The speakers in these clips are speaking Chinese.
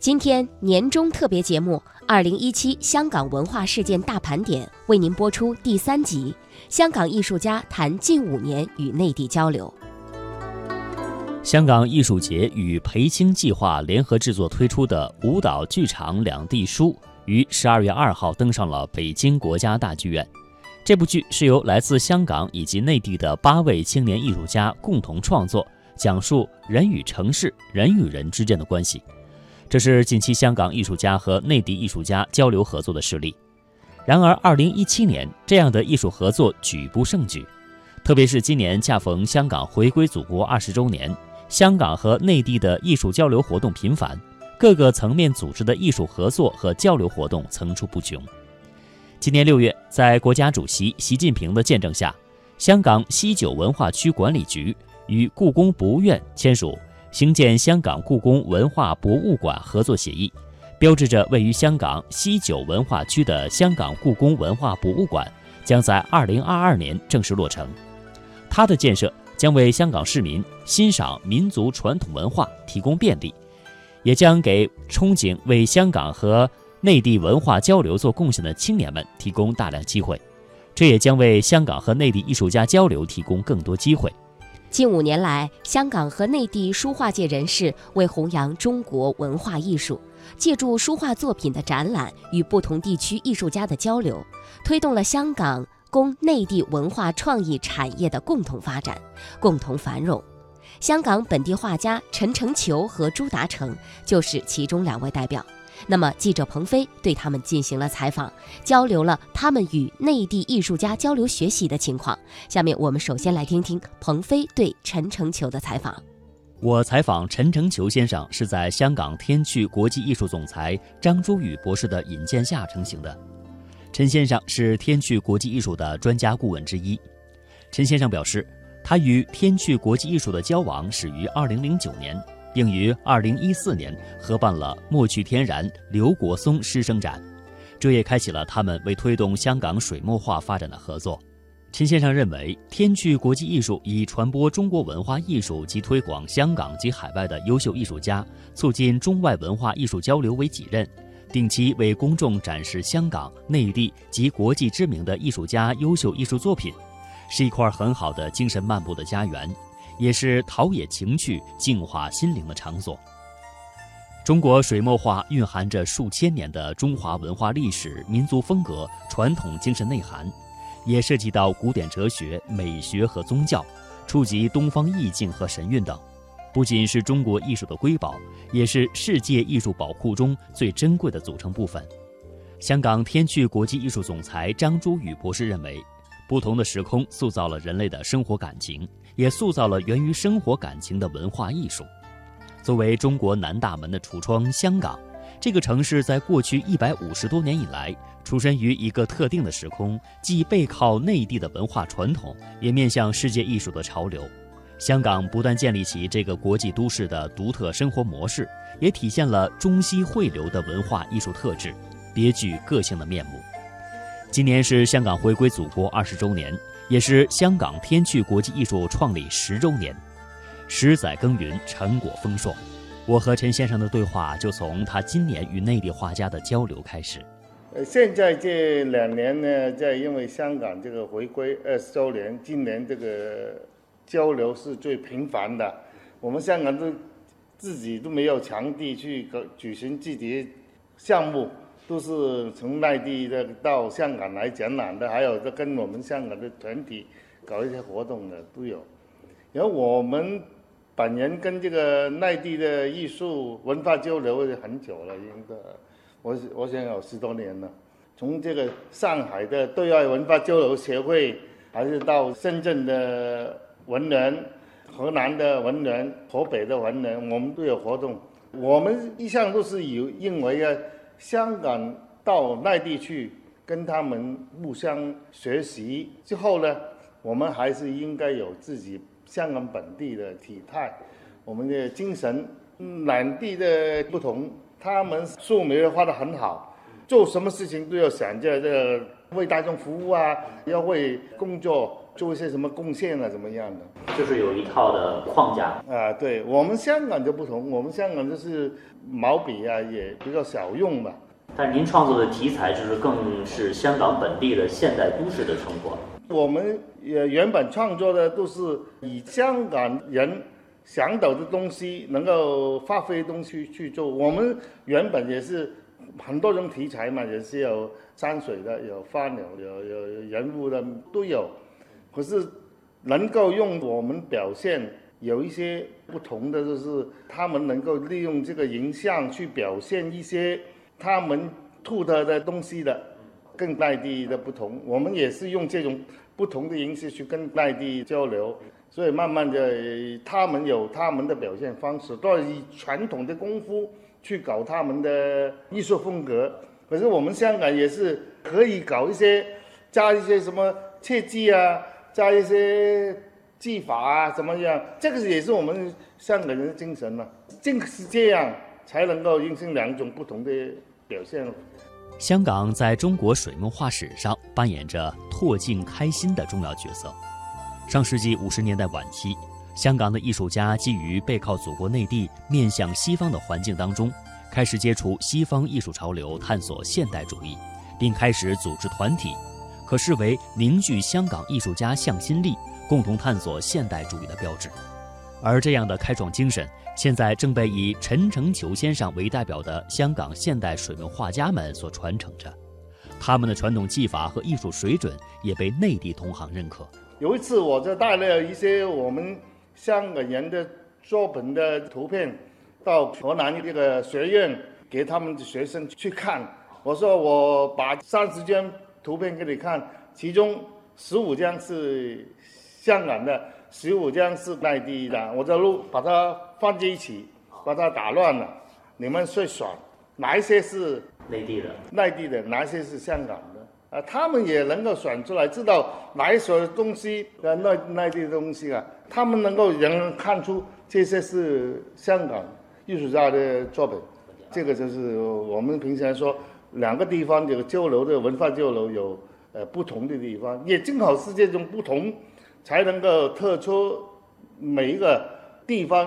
今天年终特别节目《二零一七香港文化事件大盘点》为您播出第三集，香港艺术家谈近五年与内地交流。香港艺术节与培青计划联合制作推出的舞蹈剧场两地书于十二月二号登上了北京国家大剧院。这部剧是由来自香港以及内地的八位青年艺术家共同创作，讲述人与城市、人与人之间的关系。这是近期香港艺术家和内地艺术家交流合作的事例。然而，二零一七年这样的艺术合作举不胜举，特别是今年恰逢香港回归祖国二十周年，香港和内地的艺术交流活动频繁，各个层面组织的艺术合作和交流活动层出不穷。今年六月，在国家主席习近平的见证下，香港西九文化区管理局与故宫博物院签署。兴建香港故宫文化博物馆合作协议，标志着位于香港西九文化区的香港故宫文化博物馆将在二零二二年正式落成。它的建设将为香港市民欣赏民族传统文化提供便利，也将给憧憬为香港和内地文化交流做贡献的青年们提供大量机会。这也将为香港和内地艺术家交流提供更多机会。近五年来，香港和内地书画界人士为弘扬中国文化艺术，借助书画作品的展览与不同地区艺术家的交流，推动了香港供内地文化创意产业的共同发展、共同繁荣。香港本地画家陈成球和朱达成就是其中两位代表。那么，记者鹏飞对他们进行了采访，交流了他们与内地艺术家交流学习的情况。下面我们首先来听听鹏飞对陈成球的采访。我采访陈成球先生是在香港天趣国际艺术总裁张朱宇博士的引荐下成型的。陈先生是天趣国际艺术的专家顾问之一。陈先生表示，他与天趣国际艺术的交往始于2009年。并于二零一四年合办了墨趣天然刘国松师生展，这也开启了他们为推动香港水墨画发展的合作。陈先生认为，天趣国际艺术以传播中国文化艺术及推广香港及海外的优秀艺术家，促进中外文化艺术交流为己任，定期为公众展示香港、内地及国际知名的艺术家优秀艺术作品，是一块很好的精神漫步的家园。也是陶冶情趣、净化心灵的场所。中国水墨画蕴含着数千年的中华文化历史、民族风格、传统精神内涵，也涉及到古典哲学、美学和宗教，触及东方意境和神韵等。不仅是中国艺术的瑰宝，也是世界艺术宝库中最珍贵的组成部分。香港天趣国际艺术总裁张朱宇博士认为。不同的时空塑造了人类的生活感情，也塑造了源于生活感情的文化艺术。作为中国南大门的橱窗，香港这个城市在过去一百五十多年以来，出身于一个特定的时空，既背靠内地的文化传统，也面向世界艺术的潮流。香港不断建立起这个国际都市的独特生活模式，也体现了中西汇流的文化艺术特质，别具个性的面目。今年是香港回归祖国二十周年，也是香港天趣国际艺术创立十周年。十载耕耘，成果丰硕。我和陈先生的对话就从他今年与内地画家的交流开始。呃，现在这两年呢，在因为香港这个回归二十周年，今年这个交流是最频繁的。我们香港都自己都没有场地去举行自己项目。都是从内地的到香港来展览的，还有跟我们香港的团体搞一些活动的都有。然后我们本人跟这个内地的艺术文化交流很久了，应该我我想有十多年了。从这个上海的对外文化交流协会，还是到深圳的文人、河南的文人、河北的文人，我们都有活动。我们一向都是有认为啊。香港到内地去跟他们互相学习之后呢，我们还是应该有自己香港本地的体态，我们的精神。两地的不同，他们素描画得很好，做什么事情都要想着这为大众服务啊，要为工作做一些什么贡献啊，怎么样的？就是有一套的框架啊。对我们香港就不同，我们香港就是毛笔啊也比较少用嘛。但您创作的题材就是更是香港本地的现代都市的生活。我们也原本创作的都是以香港人想到的东西，能够发挥东西去做。我们原本也是很多种题材嘛，也是有山水的，有花鸟，有有人物的都有。可是能够用我们表现有一些不同的，就是他们能够利用这个影像去表现一些他们吐的的东西的。跟内地的不同，我们也是用这种不同的形式去跟内地交流，所以慢慢的，他们有他们的表现方式，都以传统的功夫去搞他们的艺术风格。可是我们香港也是可以搞一些，加一些什么切记啊，加一些技法啊，怎么样？这个也是我们香港人的精神嘛。正是这样，才能够形成两种不同的表现。香港在中国水墨画史上扮演着拓境开心的重要角色。上世纪五十年代晚期，香港的艺术家基于背靠祖国内地、面向西方的环境当中，开始接触西方艺术潮流，探索现代主义，并开始组织团体，可视为凝聚香港艺术家向心力、共同探索现代主义的标志。而这样的开创精神。现在正被以陈诚球先生为代表的香港现代水墨画家们所传承着，他们的传统技法和艺术水准也被内地同行认可。有一次，我就带了一些我们香港人的作品的图片到河南这个学院给他们的学生去看。我说我把三十间图片给你看，其中十五张是香港的。十五张是内地的，我就录把它放在一起，把它打乱了。你们最爽，哪一些是内地的？内地的，哪一些是香港的？啊，他们也能够选出来，知道哪一所东西呃内内地的东西啊，他们能够人看出这些是香港艺术家的作品。这个就是我们平常说两个地方这个交流的文化交流有呃不同的地方，也正好是这种不同。才能够特出每一个地方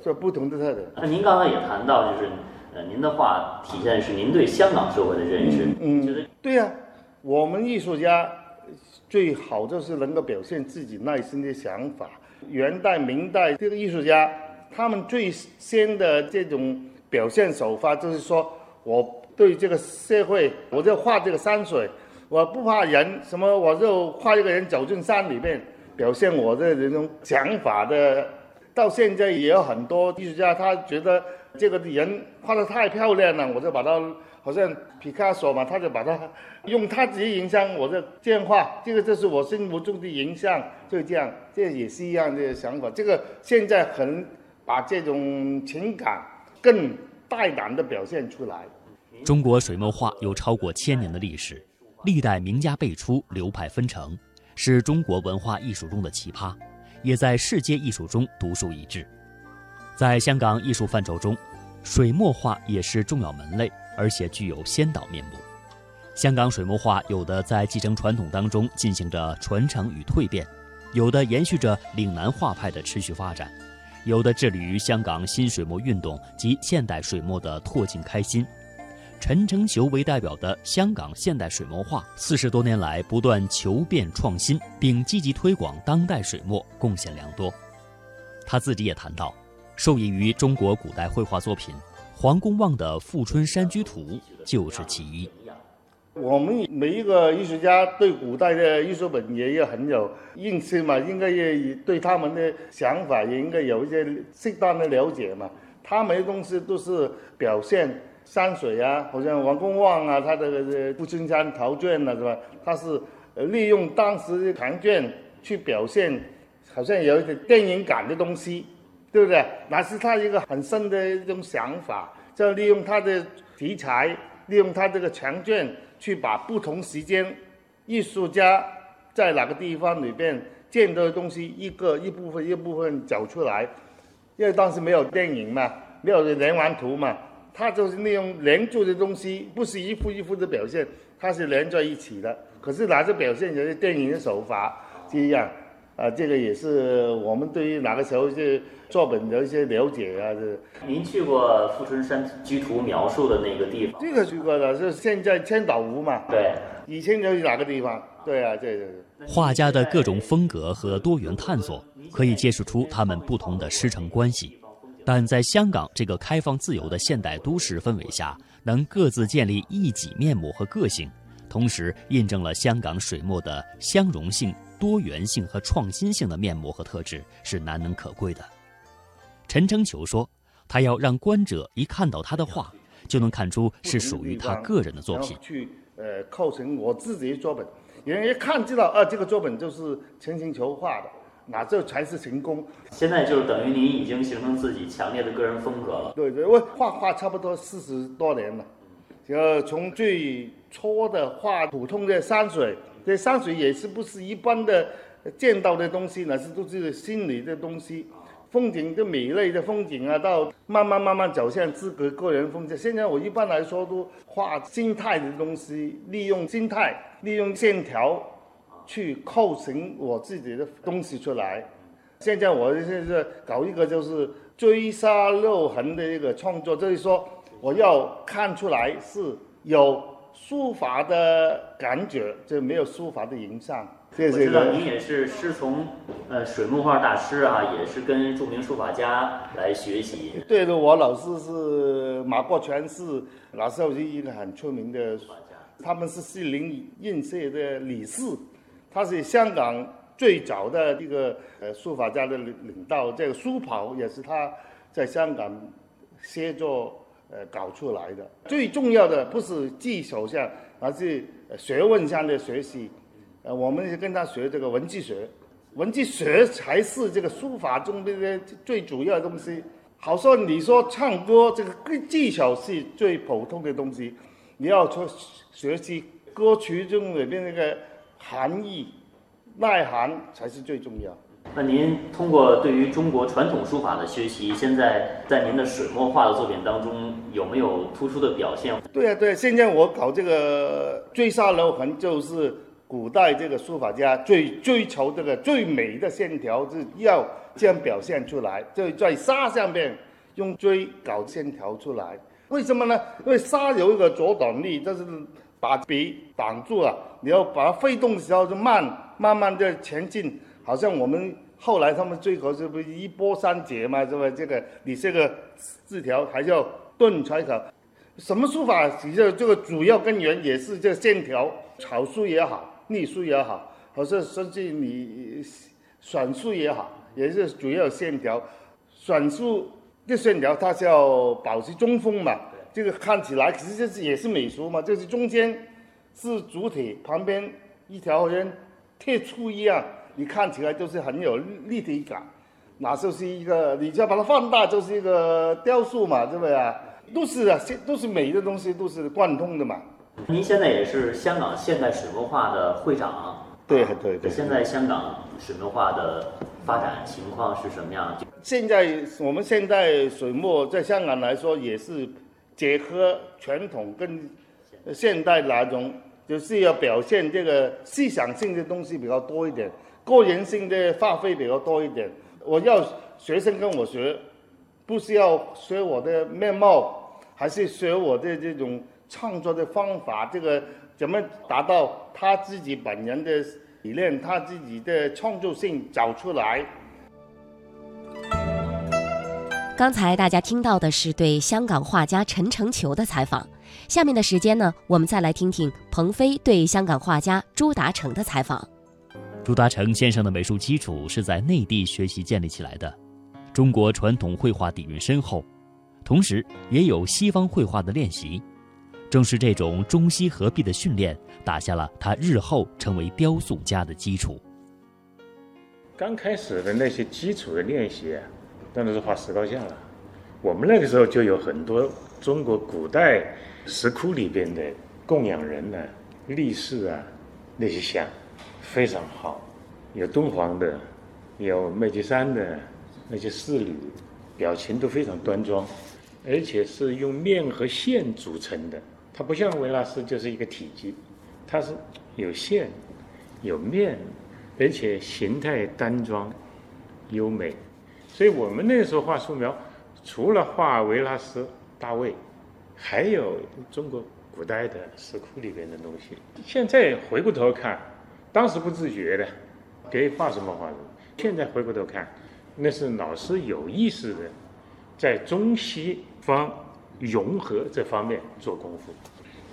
所不同的特点。那您刚才也谈到，就是呃，您的话体现的是您对香港社会的认识。嗯，就是对呀，我们艺术家最好就是能够表现自己内心的想法。元代、明代这个艺术家，他们最先的这种表现手法，就是说我对这个社会，我就画这个山水，我不怕人，什么我就画一个人走进山里面。表现我的这种想法的，到现在也有很多艺术家，他觉得这个人画的太漂亮了，我就把他好像皮卡索嘛，他就把他用他自己影像，我就这样画，这个就是我心目中的影像，就这样，这也是一样的想法。这个现在很把这种情感更大胆的表现出来。中国水墨画有超过千年的历史，历代名家辈出，流派纷呈。是中国文化艺术中的奇葩，也在世界艺术中独树一帜。在香港艺术范畴中，水墨画也是重要门类，而且具有先导面目。香港水墨画有的在继承传统当中进行着传承与蜕变，有的延续着岭南画派的持续发展，有的致力于香港新水墨运动及现代水墨的拓境开新。陈成球为代表的香港现代水墨画，四十多年来不断求变创新，并积极推广当代水墨，贡献良多。他自己也谈到，受益于中国古代绘画作品，黄公望的《富春山居图》就是其一。我们每一个艺术家对古代的艺术品也有很有认识嘛，应该也对他们的想法也应该有一些适当的了解嘛。他们的东西都是表现。山水啊，好像王公望啊，他的《富春山陶卷》啊，是吧？他是利用当时的唐卷去表现，好像有一点电影感的东西，对不对？那是他一个很深的一种想法，就利用他的题材，利用他这个长卷，去把不同时间艺术家在哪个地方里边见到的东西，一个一部分一部分找出来。因为当时没有电影嘛，没有连环图嘛。他就是利用连住的东西，不是一幅一幅的表现，它是连在一起的。可是拿着表现就是电影的手法，这样，啊，这个也是我们对于哪个时候是作品的一些了解啊。这您去过富春山居图描述的那个地方？这个去过的，是现在千岛湖嘛？对，以前就是哪个地方？对啊，这个。画家的各种风格和多元探索，可以揭示出他们不同的师承关系。但在香港这个开放自由的现代都市氛围下，能各自建立一己面目和个性，同时印证了香港水墨的相容性、多元性和创新性的面目和特质是难能可贵的。陈澄球说：“他要让观者一看到他的画，就能看出是属于他个人的作品，去呃构成我自己的作品。人一看知道，啊，这个作品就是陈澄球画的。”那这才是成功。现在就是等于您已经形成自己强烈的个人风格了。对对，我画画差不多四十多年了，就从最初的画普通的山水，这山水也是不是一般的见到的东西，那是都是心里的东西。风景的美丽的风景啊，到慢慢慢慢走向自个个人风格。现在我一般来说都画心态的东西，利用心态，利用线条。去构成我自己的东西出来。现在我现在搞一个就是追杀肉痕的一个创作，就是说我要看出来是有书法的感觉，就没有书法的影像。我知道您也是师从呃水墨画大师啊，也是跟著名书法家来学习。对的，我老师是马国全，是那时候是一个很出名的书法家，他们是西泠印社的理事。他是香港最早的一个呃书法家的领领导，这个书跑也是他在香港写作呃搞出来的。最重要的不是技巧上，而是学问上的学习。呃，我们跟他学这个文字学，文字学才是这个书法中的最主要的东西。好说你说唱歌这个技巧是最普通的东西，你要说学习歌曲中里面那个。含义、内涵才是最重要。那您通过对于中国传统书法的学习，现在在您的水墨画的作品当中有没有突出的表现？对啊，对，现在我搞这个追杀楼痕，就是古代这个书法家最追求这个最美的线条，是要这样表现出来，就在沙上面用锥搞线条出来。为什么呢？因为沙有一个阻挡力，就是。把笔挡住了，你要把它挥动的时候就慢，慢慢的前进，好像我们后来他们最后是不是一波三折嘛？是吧？这个你这个字条还要顿才可。什么书法？其实这个主要根源也是这线条，草书也好，隶书也好，或者甚至你选书也好，也是主要线条。选书的线条它是要保持中锋嘛。这个看起来其实就是也是美术嘛，就是中间是主体，旁边一条人贴出一样，你看起来就是很有立体感。那就是一个，你只要把它放大，就是一个雕塑嘛，对不对啊？都是啊，现都是美的东西，都是贯通的嘛。您现在也是香港现代水墨画的会长。对对对。现在香港水墨画的发展情况是什么样？现在我们现在水墨在香港来说也是。结合传统跟现代那种，就是要表现这个思想性的东西比较多一点，个人性的发挥比较多一点。我要学生跟我学，不是要学我的面貌，还是学我的这种创作的方法，这个怎么达到他自己本人的理念，他自己的创作性找出来。刚才大家听到的是对香港画家陈澄球的采访，下面的时间呢，我们再来听听彭飞对香港画家朱达成的采访。朱达成先生的美术基础是在内地学习建立起来的，中国传统绘画底蕴深厚，同时也有西方绘画的练习，正是这种中西合璧的训练，打下了他日后成为雕塑家的基础。刚开始的那些基础的练习。那都是画石膏像了。我们那个时候就有很多中国古代石窟里边的供养人呢、力士啊那些像，非常好。有敦煌的，有麦积山的那些侍女，表情都非常端庄，而且是用面和线组成的。它不像维纳斯就是一个体积，它是有线、有面、而且形态端庄、优美。所以我们那时候画素描，除了画维拉斯、大卫，还有中国古代的石窟里边的东西。现在回过头看，当时不自觉的，给画什么画什么。现在回过头看，那是老师有意识的，在中西方融合这方面做功夫。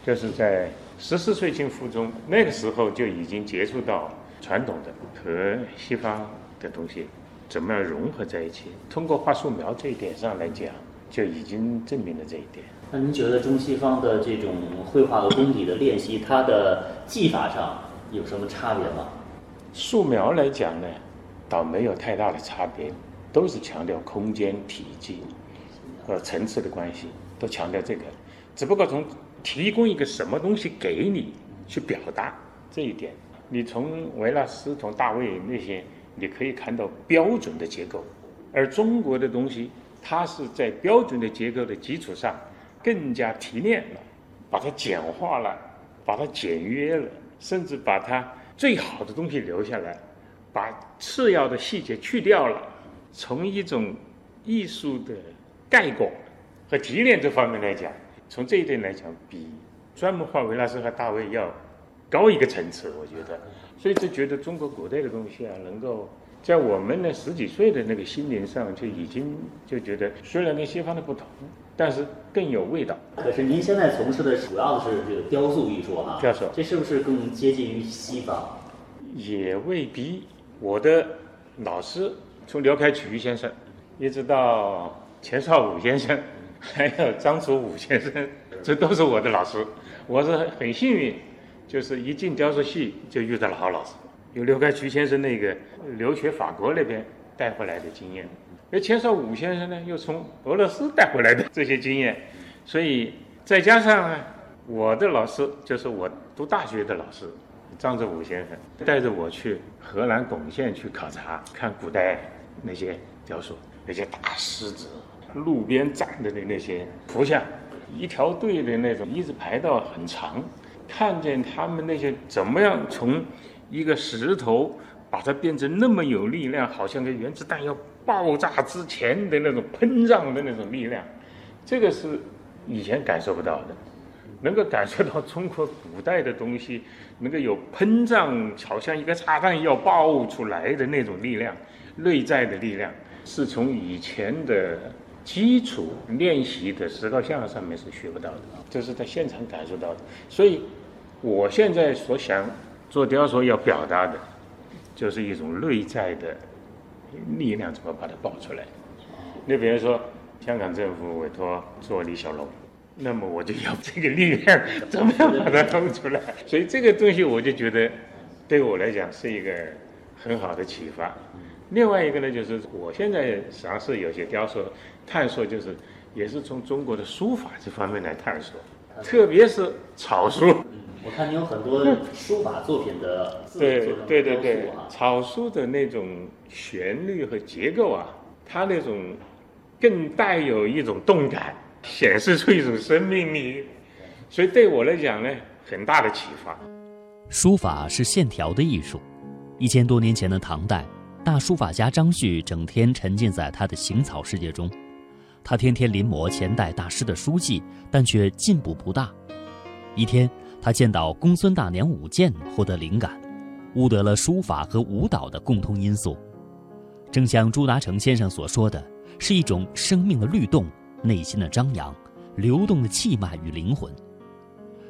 就是在十四岁进附中那个时候，就已经接触到传统的和西方的东西。怎么样融合在一起？通过画素描这一点上来讲，就已经证明了这一点。那您觉得中西方的这种绘画和功底的练习，它的技法上有什么差别吗？素描来讲呢，倒没有太大的差别，都是强调空间、体积和层次的关系，都强调这个。只不过从提供一个什么东西给你去表达这一点，你从维纳斯、从大卫那些。你可以看到标准的结构，而中国的东西，它是在标准的结构的基础上，更加提炼了，把它简化了，把它简约了，甚至把它最好的东西留下来，把次要的细节去掉了。从一种艺术的概括和提炼这方面来讲，从这一点来讲，比专门画维纳斯和大卫要高一个层次，我觉得。所以就觉得中国古代的东西啊，能够在我们的十几岁的那个心灵上，就已经就觉得，虽然跟西方的不同，但是更有味道。可是您现在从事的主要的是这个雕塑艺术啊，雕塑，这是不是更接近于西方？也未必。我的老师从刘开渠先生，一直到钱绍武先生，还有张楚武先生，这都是我的老师。我是很幸运。就是一进雕塑系就遇到了好老师，有刘开渠先生那个留学法国那边带回来的经验，而钱绍武先生呢又从俄罗斯带回来的 这些经验，所以再加上呢，我的老师就是我读大学的老师张志武先生，带着我去河南巩县去考察，看古代那些雕塑，那些大狮子，路边站着的那那些图像，一条队的那种，一直排到很长。看见他们那些怎么样从一个石头把它变成那么有力量，好像个原子弹要爆炸之前的那种膨胀的那种力量，这个是以前感受不到的。能够感受到中国古代的东西能够有膨胀，好像一个炸弹要爆出来的那种力量，内在的力量，是从以前的。基础练习的石膏像上面是学不到的，这是在现场感受到的。所以，我现在所想做雕塑要表达的，就是一种内在的力量，怎么把它爆出来？你比如说，香港政府委托做李小龙，那么我就要这个力量，怎么样把它弄出来？所以这个东西我就觉得，对我来讲是一个很好的启发。另外一个呢，就是我现在尝试有些雕塑。探索就是，也是从中国的书法这方面来探索，特别是草书。我看你有很多书法作品的对对对对，草书的那种旋律和结构啊，它那种更带有一种动感，显示出一种生命力，所以对我来讲呢，很大的启发。书法是线条的艺术，一千多年前的唐代，大书法家张旭整天沉浸在他的行草世界中。他天天临摹前代大师的书记，但却进步不大。一天，他见到公孙大娘舞剑，获得灵感，悟得了书法和舞蹈的共通因素。正像朱达成先生所说的，是一种生命的律动、内心的张扬、流动的气脉与灵魂。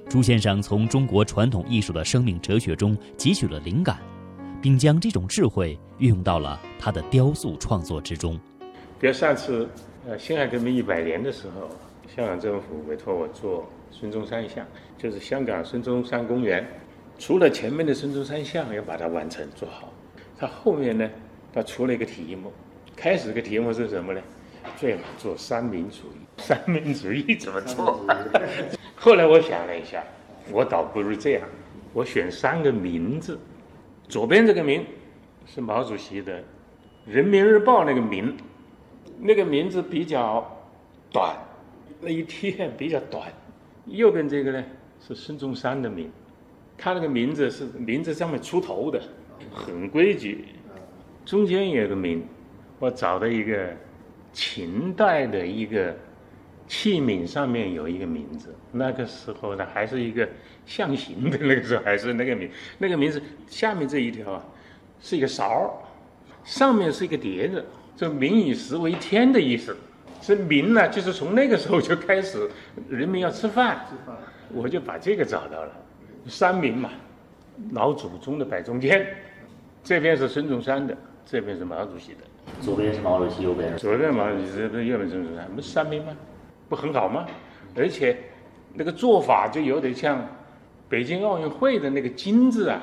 朱先生从中国传统艺术的生命哲学中汲取了灵感，并将这种智慧运用到了他的雕塑创作之中。比如上次。呃，辛亥革命一百年的时候，香港政府委托我做孙中山像，就是香港孙中山公园。除了前面的孙中山像要把它完成做好，它后面呢，它出了一个题目。开始个题目是什么呢？最好做三民主义。三民主义怎么做？后来我想了一下，我倒不如这样，我选三个名字。左边这个名是毛主席的《人民日报》那个名。那个名字比较短，那一天比较短。右边这个呢是孙中山的名，他那个名字是名字上面出头的，很规矩。中间有个名，我找到一个秦代的一个器皿，上面有一个名字。那个时候呢，还是一个象形的，那个时候还是那个名，那个名字下面这一条啊，是一个勺，上面是一个碟子，这“民以食为天”的意思。这民呢，就是从那个时候就开始，人民要吃饭，我就把这个找到了，三民嘛，老祖宗的摆中间，这边是孙中山的，这边是毛主席的，左边是毛主席，右边是左边毛主席，这边右边孙中山，不是三民吗？不很好吗？而且那个做法就有点像北京奥运会的那个金字啊，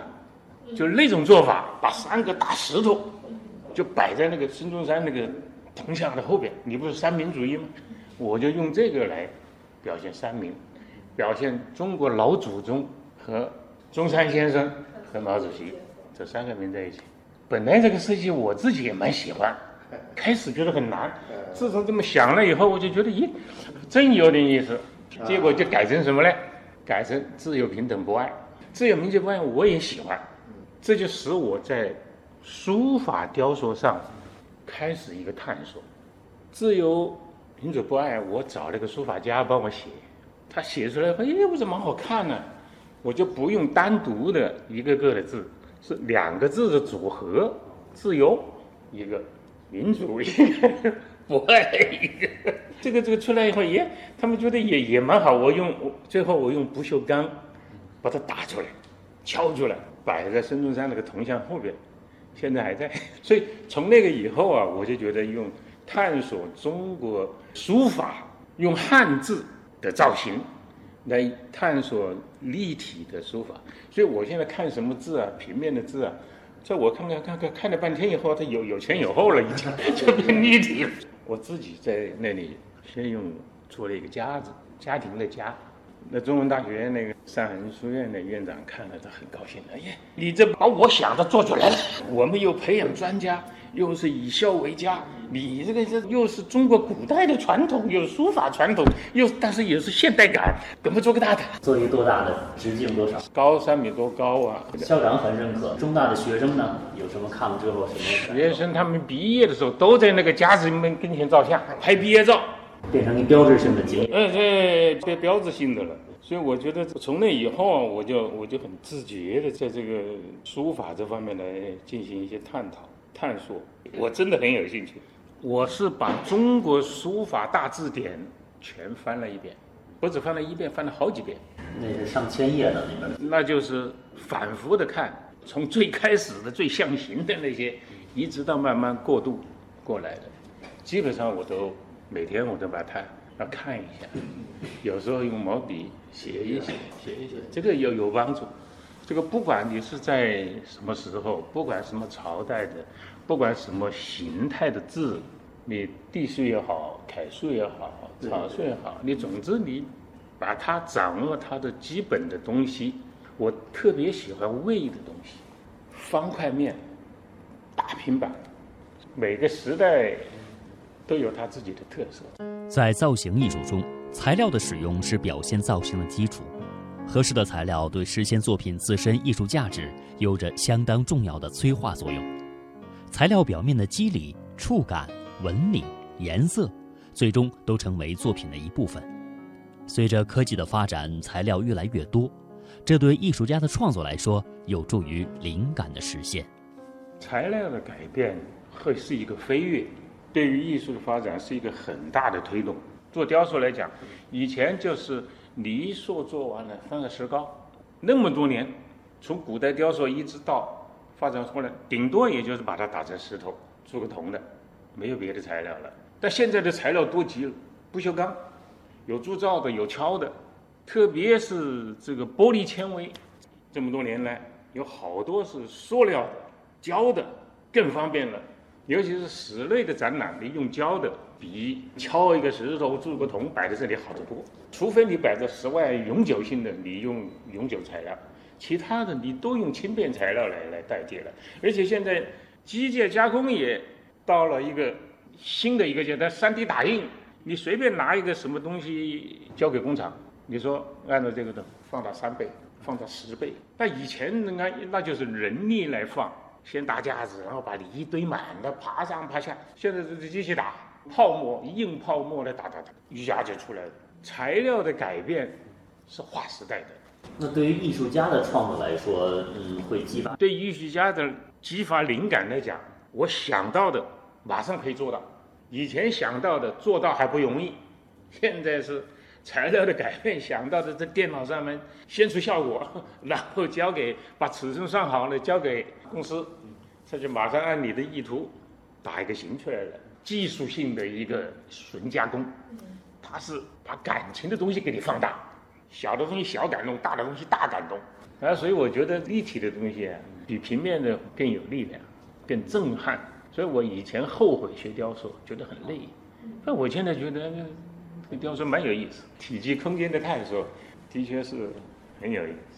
就那种做法，把三个大石头就摆在那个孙中山那个。铜像的后边，你不是三民主义吗？我就用这个来表现三民，表现中国老祖宗和中山先生和毛主席这三个名在一起。本来这个设计我自己也蛮喜欢，开始觉得很难，自从这么想了以后，我就觉得咦，真有点意思。结果就改成什么呢？改成自由平等博爱，自由民主博爱我也喜欢，这就使我在书法雕塑上。开始一个探索，自由、民主、博爱。我找了个书法家帮我写，他写出来，哎，我这蛮好看呢。我就不用单独的一个个的字，是两个字的组合，自由一个，民主一个，博爱一个。这个这个出来以后，耶，他们觉得也也蛮好。我用最后我用不锈钢把它打出来，敲出来，摆在孙中山那个铜像后边。现在还在，所以从那个以后啊，我就觉得用探索中国书法，用汉字的造型来探索立体的书法。所以我现在看什么字啊，平面的字啊，在我看看看看看了半天以后，它有有前有后了，已经就变立体了。我自己在那里先用做了一个家字，家庭的家。那中文大学那个上海书院的院长看了，都很高兴。哎呀，你这把我想的做出来了。我们又培养专家，又是以孝为家。你这个这又是中国古代的传统，有书法传统，又但是也是现代感。怎么做个大的？做一个多大的？直径多少？高三米多高啊！校长很认可。中大的学生呢？有什么看了之后什么？学生他们毕业的时候都在那个家子们跟前照相，拍毕业照。变成一标志性的景点，哎，这这标志性的了。所以我觉得从那以后啊，我就我就很自觉的在这个书法这方面来进行一些探讨、探索。我真的很有兴趣。我是把中国书法大字典全翻了一遍，不止翻了一遍，翻了好几遍。那是上千页的那本。那就是反复的看，从最开始的最象形的那些，一直到慢慢过渡过来的，基本上我都。每天我都把它要看一下，有时候用毛笔写一写，写一写，这个有有帮助。这个不管你是在什么时候，不管什么朝代的，不管什么形态的字，你隶书也好，楷书也好，草书也好，你总之你把它掌握它的基本的东西。我特别喜欢魏的东西，方块面，大平板，每个时代。都有它自己的特色。在造型艺术中，材料的使用是表现造型的基础。合适的材料对实现作品自身艺术价值有着相当重要的催化作用。材料表面的肌理、触感、纹理、颜色，最终都成为作品的一部分。随着科技的发展，材料越来越多，这对艺术家的创作来说，有助于灵感的实现。材料的改变会是一个飞跃。对于艺术的发展是一个很大的推动。做雕塑来讲，以前就是泥塑做完了放个石膏，那么多年，从古代雕塑一直到发展后来，顶多也就是把它打成石头做个铜的，没有别的材料了。但现在的材料多极了，不锈钢，有铸造的，有敲的，特别是这个玻璃纤维，这么多年来有好多是塑料的、胶的，更方便了。尤其是室内的展览，你用胶的比敲一个石头铸个铜摆在这里好得多。除非你摆在室外永久性的，你用永久材料，其他的你都用轻便材料来来代替了。而且现在机械加工也到了一个新的一个阶段，3D 打印，你随便拿一个什么东西交给工厂，你说按照这个的放大三倍，放大十倍，那以前那那就是人力来放。先搭架子，然后把泥堆满了，爬上爬下。现在这机器打泡沫，硬泡沫的打打打，瑜伽就出来了。材料的改变是划时代的。那对于艺术家的创作来说，嗯，会激发对艺术家的激发灵感来讲，我想到的马上可以做到，以前想到的做到还不容易，现在是材料的改变，想到的在电脑上面先出效果，然后交给把尺寸算好了交给公司，他就马上按你的意图打一个形出来了，技术性的一个纯加工，它是把感情的东西给你放大。小的东西小感动，大的东西大感动，啊，所以我觉得立体的东西啊，比平面的更有力量，更震撼。所以我以前后悔学雕塑，觉得很累，但我现在觉得雕塑蛮有意思，体积空间的探索的确是很有意思。